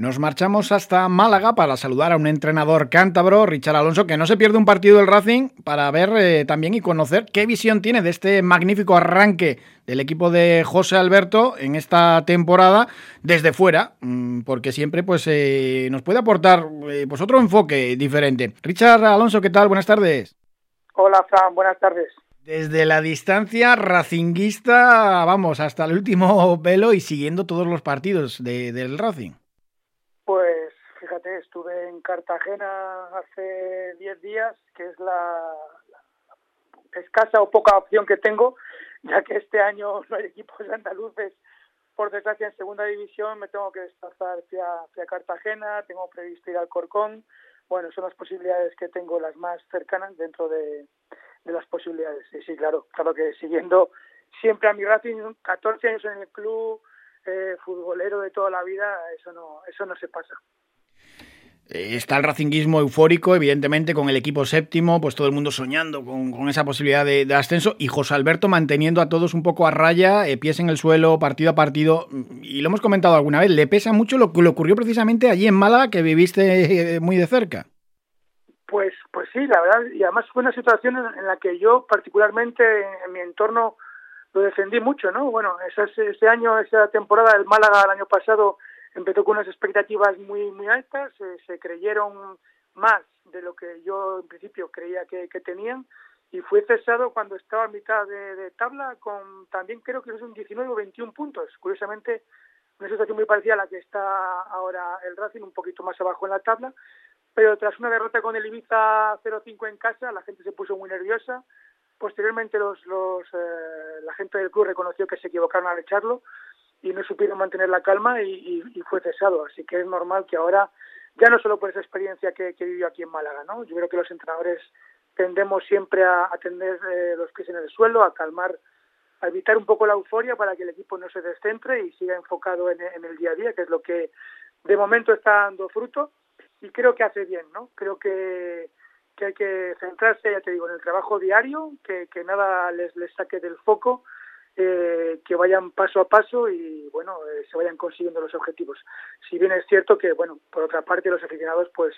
Nos marchamos hasta Málaga para saludar a un entrenador cántabro, Richard Alonso, que no se pierde un partido del Racing para ver eh, también y conocer qué visión tiene de este magnífico arranque del equipo de José Alberto en esta temporada desde fuera, mm, porque siempre pues eh, nos puede aportar eh, pues otro enfoque diferente. Richard Alonso, ¿qué tal? Buenas tardes. Hola, Fran, buenas tardes. Desde la distancia racinguista, vamos, hasta el último velo y siguiendo todos los partidos del Racing. Estuve en Cartagena hace 10 días, que es la, escasa o poca opción que tengo, ya que este año no hay equipos andaluces, por desgracia en segunda división me tengo que desplazar hacia, Cartagena, tengo previsto ir al Corcón, bueno, son las posibilidades que tengo las más cercanas dentro de, las posibilidades. Y sí, claro, claro que siguiendo siempre a mi Racing, 14 años en el club, eh, futbolero de toda la vida, eso no, eso no se pasa. Eh, está el racinguismo eufórico, evidentemente, con el equipo séptimo, pues todo el mundo soñando con, esa posibilidad de, ascenso y José Alberto manteniendo a todos un poco a raya, eh, pies en el suelo, partido a partido. Y lo hemos comentado alguna vez, le pesa mucho lo que le ocurrió precisamente allí en Málaga, que viviste muy de cerca. Pues, pues sí, la verdad, y además fue una situación en la que yo particularmente en mi entorno lo defendí mucho, ¿no? Bueno, ese, ese año, esa temporada del Málaga el año pasado empezó con unas expectativas muy muy altas, se creyeron más de lo que yo en principio creía que, tenían y fue cesado cuando estaba a mitad de, tabla con también creo que es un 19 o 21 puntos. Curiosamente, una situación muy parecida a la que está ahora el Racing, un poquito más abajo en la tabla, pero tras una derrota con el Ibiza 0-5 en casa, la gente se puso muy nerviosa, Posteriormente los, los, eh, la gente del club reconoció que se equivocaron al echarlo y no supieron mantener la calma y, fue cesado. Así que es normal que ahora, ya no solo por esa experiencia que, que vivió aquí en Málaga, ¿no? yo creo que los entrenadores tendemos siempre a, a tener eh, los pies en el suelo, a calmar, a evitar un poco la euforia para que el equipo no se descentre y siga enfocado en, en el día a día, que es lo que de momento está dando fruto y creo que hace bien, ¿no? Creo que que hay que centrarse, ya te digo, en el trabajo diario, que, que nada les, les saque del foco, eh, que vayan paso a paso y bueno, eh, se vayan consiguiendo los objetivos. Si bien es cierto que, bueno, por otra parte los aficionados, pues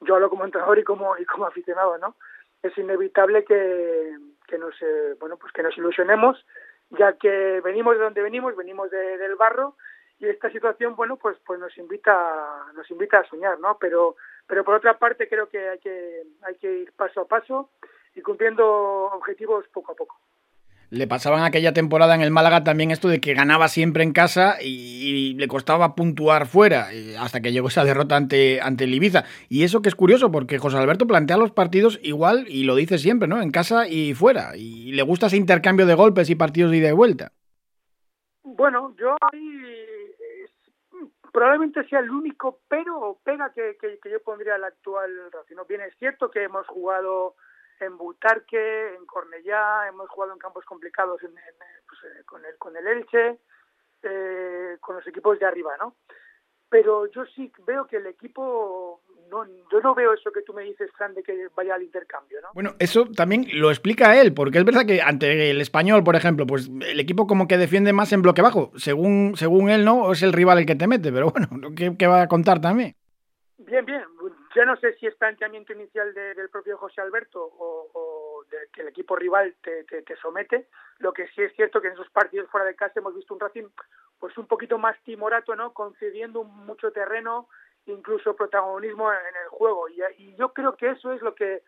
yo hablo como entrenador y como, y como aficionado, ¿no? Es inevitable que, que nos, eh, bueno, pues que nos ilusionemos, ya que venimos de donde venimos, venimos del barro y esta situación, bueno, pues, pues nos invita, nos invita a soñar, ¿no? Pero pero por otra parte creo que hay que, hay que ir paso a paso y cumpliendo objetivos poco a poco. Le pasaban aquella temporada en el Málaga también esto de que ganaba siempre en casa y, le costaba puntuar fuera, eh, hasta que llegó esa derrota ante, ante el Ibiza. Y eso que es curioso, porque José Alberto plantea los partidos igual, y lo dice siempre, ¿no? En casa y fuera. Y le gusta ese intercambio de golpes y partidos de ida y vuelta. Bueno, yo ahí probablemente sea el único pero o pega que, que, yo pondría al actual Racing. Bien, es cierto que hemos jugado en Butarque, en Cornellá, hemos jugado en campos complicados en, pues, eh, con, el, con el Elche, eh, con los equipos de arriba, ¿no? Pero yo sí veo que el equipo no, yo no veo eso que tú me dices, Fran, de que vaya al intercambio, ¿no? Bueno, eso también lo explica él, porque es verdad que ante el español, por ejemplo, pues el equipo como que defiende más en bloque bajo. Según, según él, no, es el rival el que te mete, pero bueno, ¿qué, va a contar también? Bien, bien. Ya no sé si es planteamiento inicial del propio José Alberto o, de que el equipo rival te, te, somete. Lo que sí es cierto que en esos partidos fuera de casa hemos visto un Racing pues un poquito más timorato, ¿no? Concediendo mucho terreno, incluso protagonismo en el juego. Y, yo creo que eso es lo que,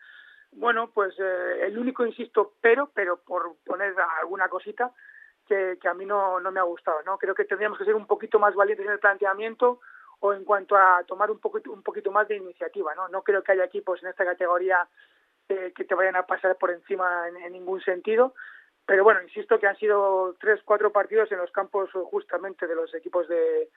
bueno, pues eh, el único, insisto, pero, pero por poner alguna cosita que, que a mí no, no me ha gustado, ¿no? Creo que tendríamos que ser un poquito más valientes en el planteamiento o en cuanto a tomar un poquito, un poquito más de iniciativa, ¿no? No creo que haya equipos en esta categoría eh, que te vayan a pasar por encima en, ningún sentido, pero bueno, insisto que han sido tres, cuatro partidos en los campos justamente de los equipos de,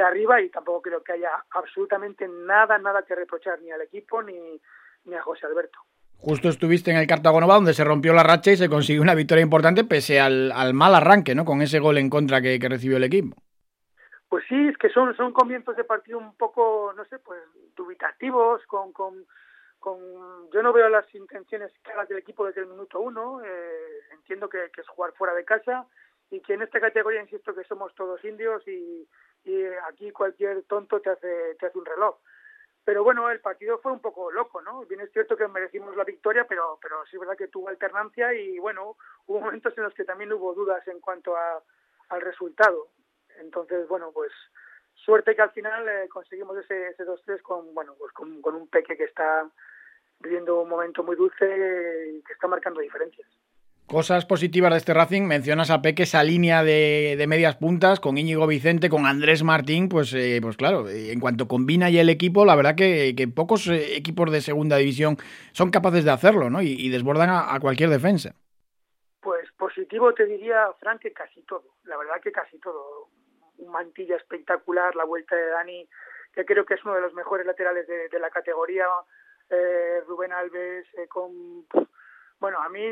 arriba y tampoco creo que haya absolutamente nada, nada que reprochar ni al equipo ni, ni a José Alberto. Justo estuviste en el Cartagonova donde se rompió la racha y se consiguió una victoria importante pese al, al mal arranque, ¿no? Con ese gol en contra que, recibió el equipo. Pues sí, es que son, son comienzos de partido un poco, no sé, pues dubitativos, con, con, con yo no veo las intenciones claras del equipo desde el minuto uno, eh, entiendo que, que es jugar fuera de casa y que en esta categoría insisto que somos todos indios y, y aquí cualquier tonto te hace, te hace un reloj. Pero bueno, el partido fue un poco loco, ¿no? Bien es cierto que merecimos la victoria, pero, pero sí es verdad que tuvo alternancia y bueno, hubo momentos en los que también hubo dudas en cuanto a, al resultado. Entonces, bueno, pues suerte que al final eh, conseguimos ese, ese 2-3 con, bueno, pues con, con un Peque que está viviendo un momento muy dulce y que está marcando diferencias. Cosas positivas de este Racing, mencionas a Peque esa línea de, de medias puntas con Íñigo Vicente, con Andrés Martín, pues, eh, pues claro, en cuanto combina ya el equipo, la verdad que, que pocos eh, equipos de segunda división son capaces de hacerlo, ¿no? Y, y desbordan a, a, cualquier defensa. Pues positivo te diría, Frank, que casi todo, la verdad que casi todo. Un mantilla espectacular, la vuelta de Dani, que creo que es uno de los mejores laterales de, la categoría, eh, Rubén Alves, eh, con... Bueno, a mí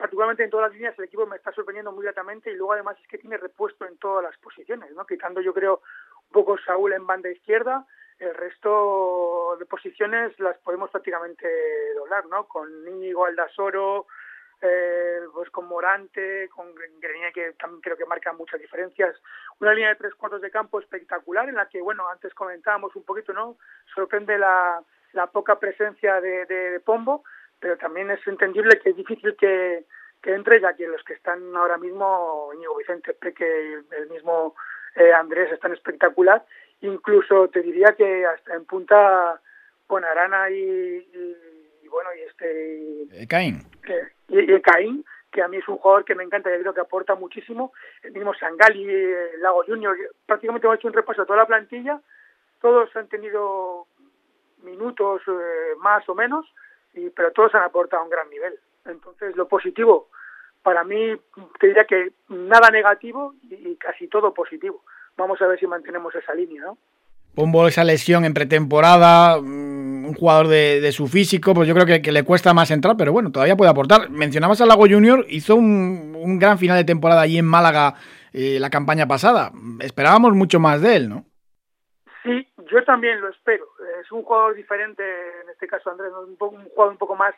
particularmente en todas las líneas el equipo me está sorprendiendo muy gratamente y luego además es que tiene repuesto en todas las posiciones, ¿no? Quitando yo creo un poco Saúl en banda izquierda, el resto de posiciones las podemos prácticamente doblar, ¿no? Con Íñigo Aldasoro, eh, pues con Morante, con Grenier que también creo que marca muchas diferencias, una línea de tres cuartos de campo espectacular en la que, bueno, antes comentábamos un poquito, ¿no? Sorprende la, la poca presencia de, de, de Pombo, pero también es entendible que es difícil que, que entre, ya que los que están ahora mismo, Íñigo Vicente Peque, el mismo eh, Andrés, están espectacular. Incluso te diría que hasta en punta con Arana y, y, y bueno, y este... Y, Caín. y, y Caín, que a mí es un jugador que me encanta, y creo que aporta muchísimo. El mismo Sangali, el Lago Junior, prácticamente hemos hecho un repaso a toda la plantilla. Todos han tenido minutos eh, más o menos, y, pero todos han aportado a un gran nivel. Entonces, lo positivo, para mí, te diría que nada negativo y, casi todo positivo. Vamos a ver si mantenemos esa línea, ¿no? Esa lesión en pretemporada, un jugador de, de su físico, pues yo creo que, le cuesta más entrar, pero bueno, todavía puede aportar. Mencionabas a Lago Junior, hizo un, gran final de temporada allí en Málaga eh, la campaña pasada. Esperábamos mucho más de él, ¿no? Sí, yo también lo espero. Es un jugador diferente, en este caso Andrés, un, poco, un jugador un poco más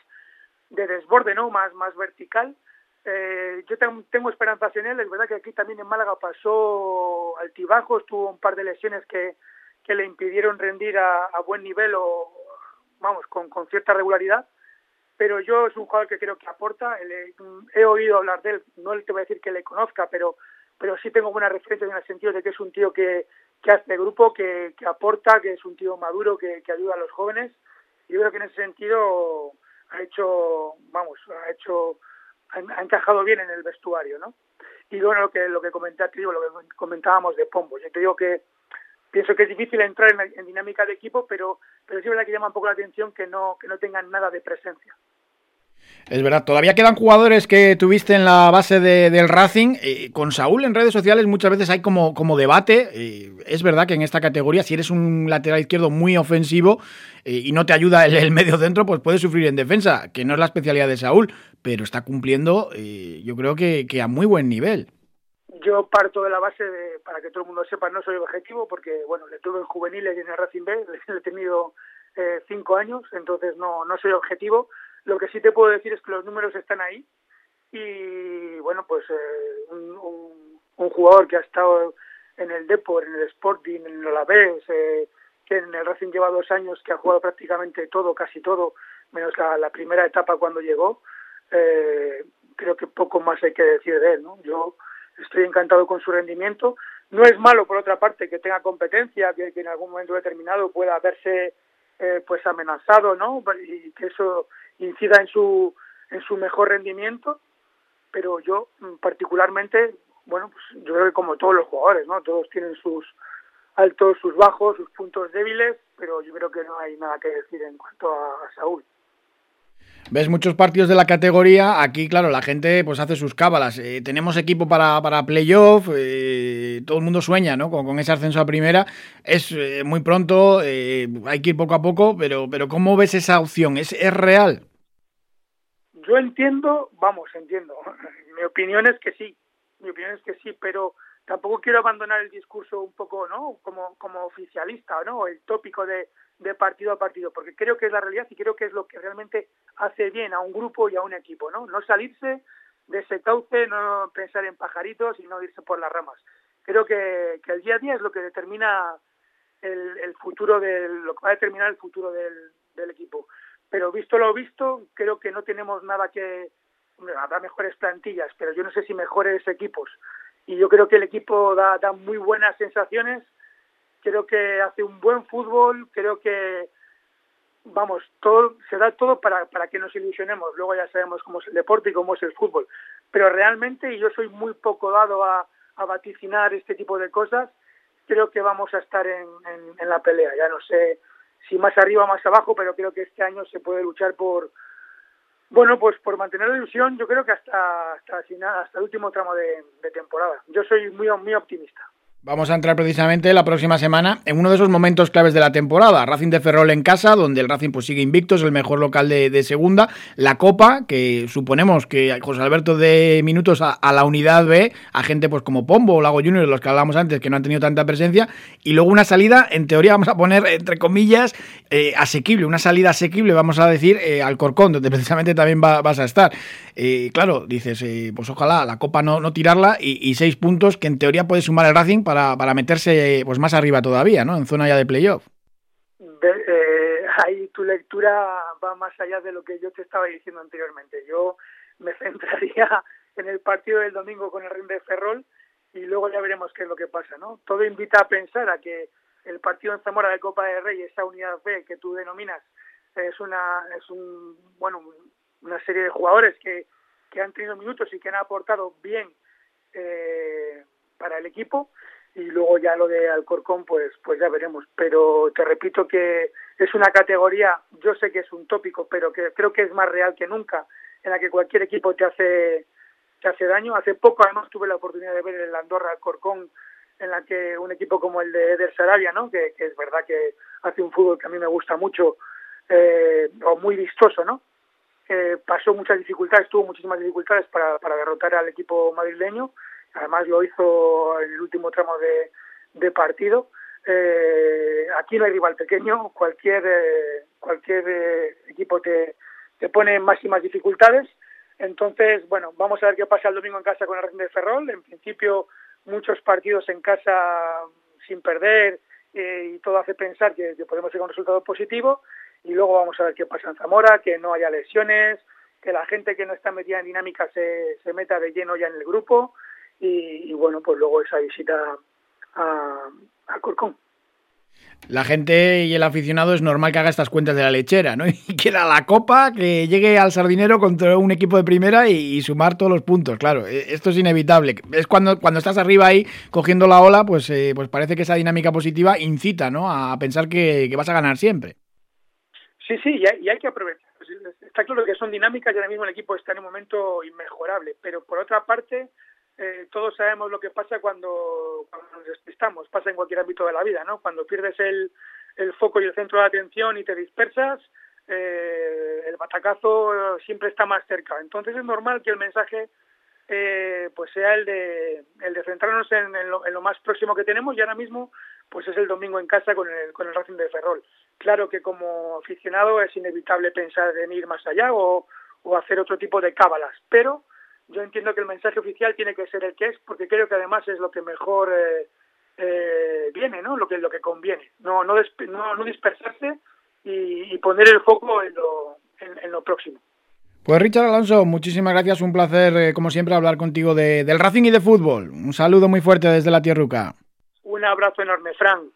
de desborde, ¿no? Más, vertical. Eh, yo tengo, tengo esperanzas en él. Es verdad que aquí también en Málaga pasó altibajos, tuvo un par de lesiones que, le impidieron rendir a buen nivel o, vamos, con, con, cierta regularidad. Pero yo es un jugador que creo que aporta. Le, he oído hablar de él, no te voy a decir que le conozca, pero, pero sí tengo buena referencia en el sentido de que es un tío que, que hace grupo, que, que aporta, que es un tío maduro, que, que ayuda a los jóvenes. Yo creo que en ese sentido ha hecho, vamos, ha hecho, ha, encajado bien en el vestuario, ¿no? Y bueno, lo que, lo que comenté a lo que comentábamos de Pombo. Yo te digo que pienso que es difícil entrar en, dinámica de equipo, pero, pero sí es verdad que llama un poco la atención que no, que no tengan nada de presencia. Es verdad, todavía quedan jugadores que tuviste en la base de, del Racing. Eh, con Saúl en redes sociales muchas veces hay como, como debate. Eh, es verdad que en esta categoría, si eres un lateral izquierdo muy ofensivo eh, y no te ayuda el, medio centro, pues puedes sufrir en defensa, que no es la especialidad de Saúl, pero está cumpliendo, yo creo que, a muy buen nivel. Yo parto de la base, de, para que todo el mundo sepa, no soy objetivo, porque bueno, le tuve en juveniles y en el Racing B, le he tenido eh, cinco años, entonces no, no soy objetivo lo que sí te puedo decir es que los números están ahí y bueno, pues eh, un, un, jugador que ha estado en el Depor, en el Sporting, en el Alavés, eh, que en el Racing lleva dos años, que ha jugado prácticamente todo, casi todo, menos la, la primera etapa cuando llegó, eh, creo que poco más hay que decir de él, ¿no? Yo estoy encantado con su rendimiento. No es malo, por otra parte, que tenga competencia, que, en algún momento determinado pueda verse eh, pues amenazado, ¿no? Y que eso incida en su, en su mejor rendimiento, pero yo mm, particularmente, bueno, pues yo creo que como todos los jugadores, ¿no? Todos tienen sus altos, sus bajos, sus puntos débiles, pero yo creo que no hay nada que decir en cuanto a Saúl. Ves muchos partidos de la categoría, aquí claro, la gente pues hace sus cábalas. Eh, tenemos equipo para, para playoff, eh, todo el mundo sueña ¿no? con, con, ese ascenso a primera. Es eh, muy pronto, eh, hay que ir poco a poco, pero, pero ¿cómo ves esa opción? ¿Es, ¿Es real? Yo entiendo, vamos, entiendo. Mi opinión es que sí, mi opinión es que sí, pero tampoco quiero abandonar el discurso un poco, ¿no? Como, como oficialista, ¿no? El tópico de, de partido a partido, porque creo que es la realidad y creo que es lo que realmente hace bien a un grupo y a un equipo, ¿no? No salirse de ese cauce, no pensar en pajaritos y no irse por las ramas. creo que, el día a día es lo que determina el, futuro del, lo que va a determinar el futuro del, equipo. Pero visto lo visto, creo que no tenemos nada que, habrá mejores plantillas, pero yo no sé si mejores equipos. Y yo creo que el equipo da, da muy buenas sensaciones, creo que hace un buen fútbol, creo que vamos, todo se da todo para, para que nos ilusionemos. Luego ya sabemos cómo es el deporte y cómo es el fútbol. Pero realmente, y yo soy muy poco dado a, a vaticinar este tipo de cosas, creo que vamos a estar en, en, la pelea. Ya no sé si más arriba o más abajo, pero creo que este año se puede luchar por, bueno, pues por mantener la ilusión, yo creo que hasta hasta, hasta el último tramo de, de temporada. Yo soy muy, muy optimista. Vamos a entrar precisamente la próxima semana en uno de esos momentos claves de la temporada. Racing de Ferrol en casa, donde el Racing pues sigue invicto, es el mejor local de, segunda. La Copa, que suponemos que José Alberto de minutos a, la unidad B, a gente pues como Pombo o Lago Junior, los que hablábamos antes, que no han tenido tanta presencia. Y luego una salida, en teoría vamos a poner entre comillas, eh, asequible, una salida asequible, vamos a decir, eh, al Corcón, donde precisamente también vas a estar. Eh, claro, dices, pues ojalá la Copa no, no tirarla y, y, seis puntos que en teoría puede sumar el Racing para, para meterse pues más arriba todavía, ¿no? En zona ya de playoff. Eh, ahí tu lectura va más allá de lo que yo te estaba diciendo anteriormente. Yo me centraría en el partido del domingo con el Ring de Ferrol y luego ya veremos qué es lo que pasa, ¿no? Todo invita a pensar a que el partido en Zamora de Copa de Rey, esa unidad B que tú denominas, es una es un bueno una serie de jugadores que, que han tenido minutos y que han aportado bien eh, para el equipo y luego ya lo de Alcorcón pues pues ya veremos. Pero te repito que es una categoría yo sé que es un tópico pero que creo que es más real que nunca en la que cualquier equipo te hace te hace daño. Hace poco además tuve la oportunidad de ver el Andorra Alcorcón en la que un equipo como el de Eder Sarabia no que, es verdad que hace un fútbol que a mí me gusta mucho eh, o muy vistoso no eh, pasó muchas dificultades tuvo muchísimas dificultades para, para derrotar al equipo madrileño además lo hizo en el último tramo de, partido. Eh, aquí no hay rival pequeño, cualquier, eh, cualquier eh, equipo te, te pone máximas dificultades. Entonces, bueno, vamos a ver qué pasa el domingo en casa con el Racing de Ferrol. En principio, muchos partidos en casa sin perder y todo hace pensar que, podemos tener un resultado positivo. Y luego vamos a ver qué pasa en Zamora, que no haya lesiones, que la gente que no está metida en dinámica se, se meta de lleno ya en el grupo y, bueno, pues luego esa visita a, a Corcón. La gente y el aficionado es normal que haga estas cuentas de la lechera, ¿no? Y quiera la copa, que llegue al sardinero contra un equipo de primera y, sumar todos los puntos, claro. E, esto es inevitable. Es cuando, cuando estás arriba ahí cogiendo la ola, pues, eh, pues parece que esa dinámica positiva incita, ¿no? A pensar que, vas a ganar siempre. Sí, sí, y hay, y hay que aprovechar. Está claro que son dinámicas y ahora mismo el equipo está en un momento inmejorable, pero por otra parte eh, todos sabemos lo que pasa cuando, nos despistamos, pasa en cualquier ámbito de la vida, ¿no? Cuando pierdes el, el foco y el centro de atención y te dispersas, eh, el batacazo siempre está más cerca. Entonces es normal que el mensaje eh, pues sea el de, el de centrarnos en, lo, en, lo, más próximo que tenemos y ahora mismo pues es el domingo en casa con el, con el Racing de Ferrol. Claro que como aficionado es inevitable pensar en ir más allá o, o hacer otro tipo de cábalas, pero yo entiendo que el mensaje oficial tiene que ser el que es, porque creo que además es lo que mejor eh, eh, viene, ¿no? Lo que lo que conviene, no no, no, dispersarse y, poner el foco en lo, en, lo próximo. Pues Richard Alonso, muchísimas gracias, un placer eh, como siempre hablar contigo de, del Racing y de fútbol. Un saludo muy fuerte desde la Tierruca. Un abrazo enorme, Fran.